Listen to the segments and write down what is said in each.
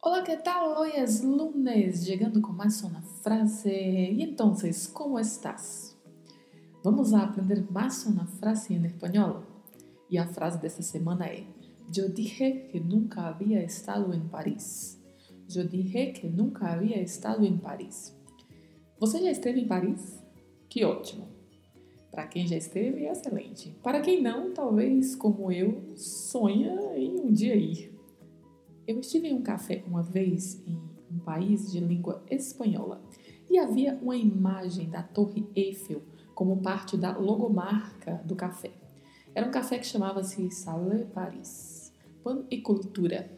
Hola, ¿qué tal? Hoy es lunes, llegando con más una frase. Y entonces, ¿cómo estás? Vamos a aprender más una frase en español. Y a frase desta semana é: Eu dije que nunca havia estado em Paris. Eu dije que nunca havia estado em Paris. Você já esteve em Paris? Que ótimo! Para quem já esteve, excelente. Para quem não, talvez, como eu, sonha em um dia ir. Eu estive em um café uma vez em um país de língua espanhola e havia uma imagem da Torre Eiffel como parte da logomarca do café. Era um café que chamava-se Sable Paris, Pan e Cultura.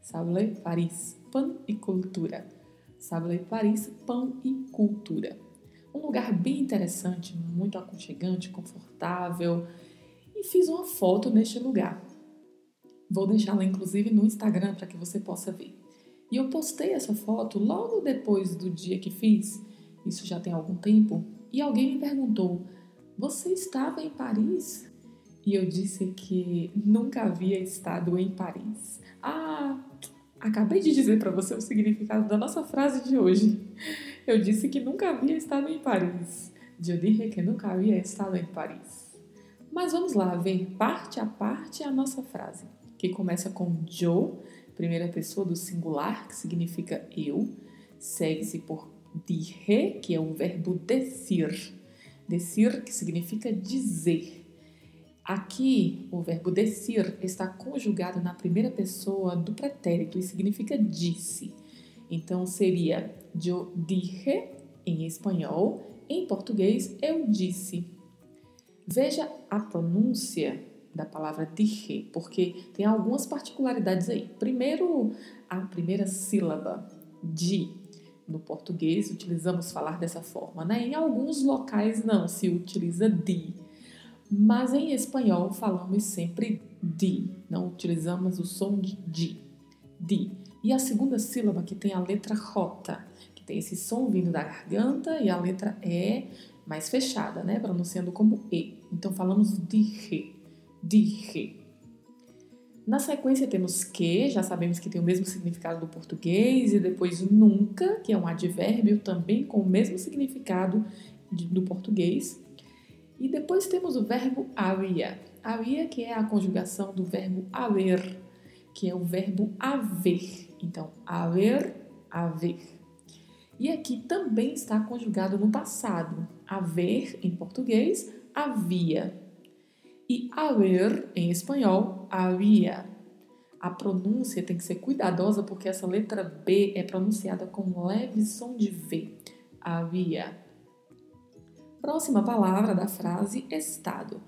Sable Paris, Pan e Cultura. Sable Paris, Pão e Cultura. Um lugar bem interessante, muito aconchegante, confortável. E fiz uma foto neste lugar. Vou deixá-la inclusive no Instagram para que você possa ver. E eu postei essa foto logo depois do dia que fiz, isso já tem algum tempo, e alguém me perguntou: Você estava em Paris? E eu disse que nunca havia estado em Paris. Ah, acabei de dizer para você o significado da nossa frase de hoje. Eu disse que nunca havia estado em Paris. Eu disse que nunca havia estado em Paris. Mas vamos lá ver parte a parte a nossa frase que começa com yo, primeira pessoa do singular, que significa eu, segue-se por dire, que é o verbo decir. Decir, que significa dizer. Aqui, o verbo decir está conjugado na primeira pessoa do pretérito e significa disse. Então, seria yo dije em espanhol, em português, eu disse. Veja a pronúncia da palavra dije, porque tem algumas particularidades aí. Primeiro, a primeira sílaba, de. No português, utilizamos falar dessa forma, né? Em alguns locais não se utiliza de, mas em espanhol falamos sempre de, não utilizamos o som de de. de. E a segunda sílaba que tem a letra J, que tem esse som vindo da garganta e a letra E mais fechada, né? Pronunciando como E. Então falamos dije dije. Na sequência temos que, já sabemos que tem o mesmo significado do português, e depois nunca, que é um advérbio também com o mesmo significado do português. E depois temos o verbo havia. Havia que é a conjugação do verbo haver, que é o verbo haver. Então, haver, haver. E aqui também está conjugado no passado. Haver, em português, havia e haver, em espanhol, havia. A pronúncia tem que ser cuidadosa porque essa letra B é pronunciada com leve som de V. Havia. Próxima palavra da frase estado.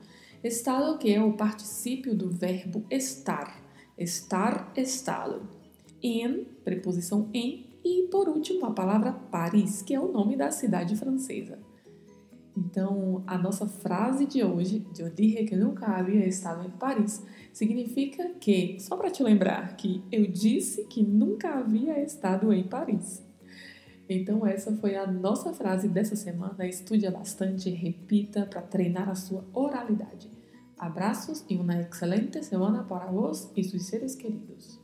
Estado que é o particípio do verbo estar. Estar, estado. Em, preposição em. E por último, a palavra Paris, que é o nome da cidade francesa. Então, a nossa frase de hoje, eu dije que nunca havia estado em Paris, significa que, só para te lembrar, que eu disse que nunca havia estado em Paris. Então, essa foi a nossa frase dessa semana. Estude bastante, repita para treinar a sua oralidade. Abraços e uma excelente semana para vós e seus seres queridos.